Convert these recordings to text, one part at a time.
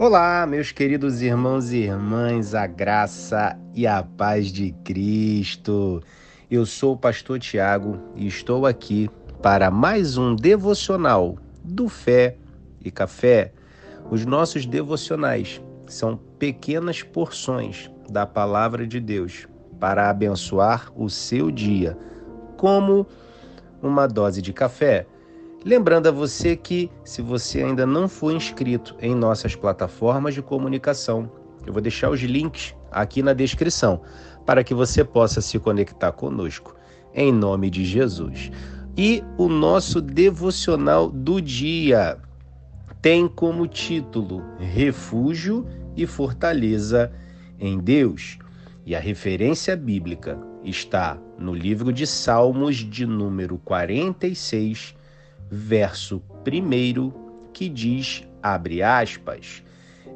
Olá, meus queridos irmãos e irmãs, a graça e a paz de Cristo. Eu sou o pastor Tiago e estou aqui para mais um devocional do Fé e Café. Os nossos devocionais são pequenas porções da palavra de Deus para abençoar o seu dia, como uma dose de café Lembrando a você que, se você ainda não for inscrito em nossas plataformas de comunicação, eu vou deixar os links aqui na descrição para que você possa se conectar conosco, em nome de Jesus. E o nosso devocional do dia tem como título Refúgio e Fortaleza em Deus. E a referência bíblica está no livro de Salmos, de número 46, verso 1, que diz, abre aspas,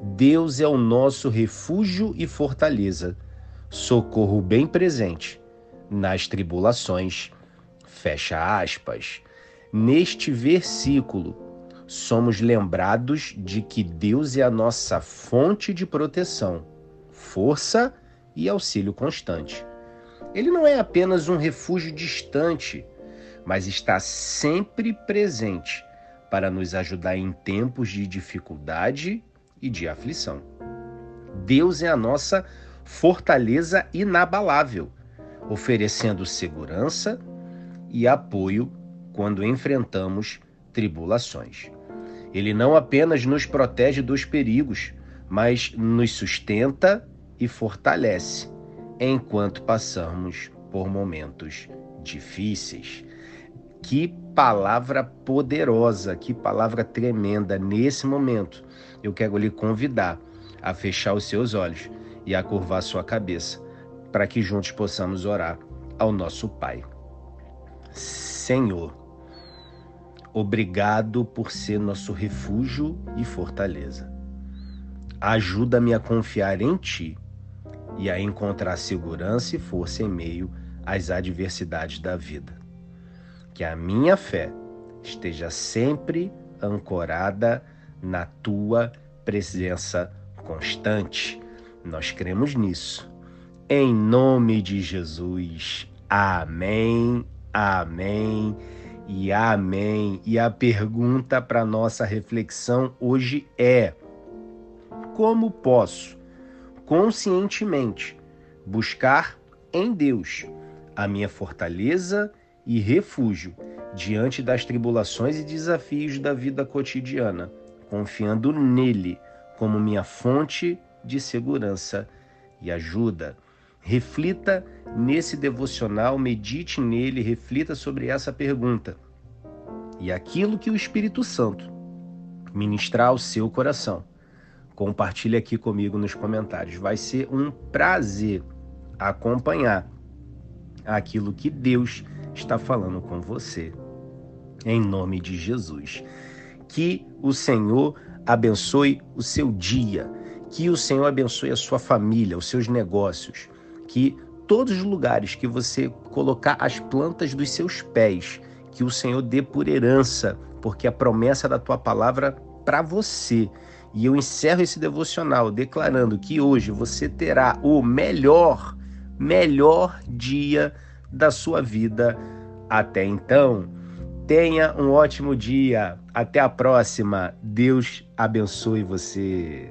Deus é o nosso refúgio e fortaleza, socorro bem presente nas tribulações. Fecha aspas. Neste versículo, somos lembrados de que Deus é a nossa fonte de proteção, força e auxílio constante. Ele não é apenas um refúgio distante, mas está sempre presente para nos ajudar em tempos de dificuldade e de aflição. Deus é a nossa fortaleza inabalável, oferecendo segurança e apoio quando enfrentamos tribulações. Ele não apenas nos protege dos perigos, mas nos sustenta e fortalece enquanto passamos por momentos difíceis. Que palavra poderosa, que palavra tremenda nesse momento. Eu quero lhe convidar a fechar os seus olhos e a curvar sua cabeça, para que juntos possamos orar ao nosso Pai. Senhor, obrigado por ser nosso refúgio e fortaleza. Ajuda-me a confiar em Ti e a encontrar segurança e força em meio às adversidades da vida que a minha fé esteja sempre ancorada na tua presença constante. Nós cremos nisso. Em nome de Jesus. Amém, amém e amém. E a pergunta para nossa reflexão hoje é: como posso conscientemente buscar em Deus a minha fortaleza e refúgio diante das tribulações e desafios da vida cotidiana, confiando nele como minha fonte de segurança e ajuda. Reflita nesse devocional, medite nele, reflita sobre essa pergunta. E aquilo que o Espírito Santo ministrar ao seu coração, compartilhe aqui comigo nos comentários. Vai ser um prazer acompanhar aquilo que Deus está falando com você. Em nome de Jesus. Que o Senhor abençoe o seu dia, que o Senhor abençoe a sua família, os seus negócios, que todos os lugares que você colocar as plantas dos seus pés, que o Senhor dê por herança, porque a promessa da tua palavra para você. E eu encerro esse devocional declarando que hoje você terá o melhor, melhor dia da sua vida até então. Tenha um ótimo dia. Até a próxima. Deus abençoe você.